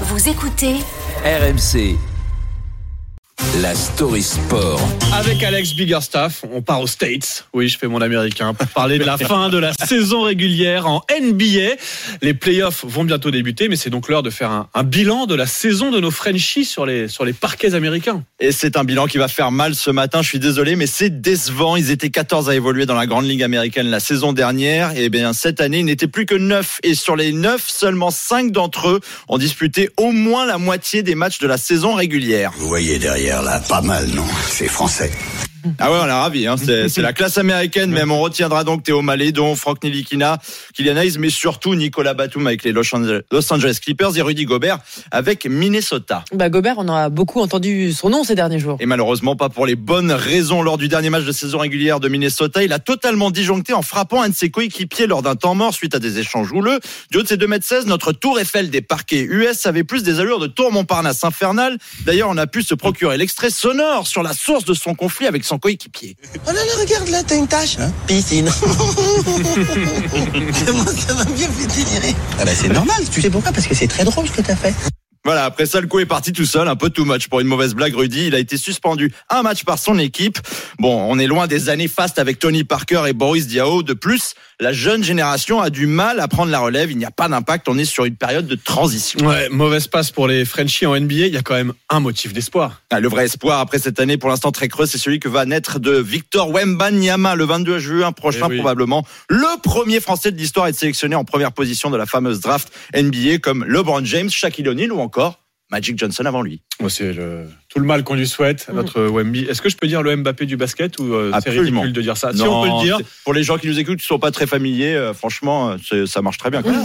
Vous écoutez RMC. La story sport. Avec Alex Biggerstaff, on part aux States. Oui, je fais mon américain pour parler de la fin de la saison régulière en NBA. Les playoffs vont bientôt débuter, mais c'est donc l'heure de faire un, un, bilan de la saison de nos Frenchies sur les, sur les parquets américains. Et c'est un bilan qui va faire mal ce matin, je suis désolé, mais c'est décevant. Ils étaient 14 à évoluer dans la Grande Ligue américaine la saison dernière. Et bien, cette année, ils n'étaient plus que 9. Et sur les 9, seulement 5 d'entre eux ont disputé au moins la moitié des matchs de la saison régulière. Vous voyez derrière pas mal, non? C'est français. Ah ouais, on est ravis. Hein. C'est la classe américaine, même. On retiendra donc Théo Malédon, Franck Nilikina, Kylian Hayes, mais surtout Nicolas Batum avec les Los Angeles Clippers et Rudy Gobert avec Minnesota. Bah Gobert, on a beaucoup entendu son nom ces derniers jours. Et malheureusement pas pour les bonnes raisons. Lors du dernier match de saison régulière de Minnesota, il a totalement disjoncté en frappant un de ses coéquipiers lors d'un temps mort suite à des échanges houleux. Du haut de ses 2m16, notre tour Eiffel des parquets US avait plus des allures de tour Montparnasse infernal. D'ailleurs, on a pu se procurer l'extrait sonore sur la source de son conflit avec son coéquipier. Oh là là, regarde là, t'as une tache. Hein Piscine. Comment ça m'a bien fait délirer Ah bah c'est normal, tu sais pourquoi? Parce que c'est très drôle ce que t'as fait. Voilà, après ça, le coup est parti tout seul, un peu too much pour une mauvaise blague, Rudy. Il a été suspendu un match par son équipe. Bon, on est loin des années fastes avec Tony Parker et Boris Diaw. De plus, la jeune génération a du mal à prendre la relève. Il n'y a pas d'impact. On est sur une période de transition. Ouais, mauvaise passe pour les Frenchies en NBA. Il y a quand même un motif d'espoir. Ah, le vrai espoir après cette année, pour l'instant très creux, c'est celui que va naître de Victor Wembanyama le 22 juin prochain, oui. probablement. Le premier Français de l'histoire à être sélectionné en première position de la fameuse draft NBA comme LeBron James, Shaquille O'Neal ou encore Magic Johnson avant lui. Moi, c'est le, tout le mal qu'on lui souhaite à notre. Wemby. Est-ce que je peux dire le Mbappé du basket ou euh, c'est ridicule de dire ça? Non, Si on peut le dire. Pour les gens qui nous écoutent, qui ne sont pas très familiers, euh, franchement, ça marche très bien. Quand même.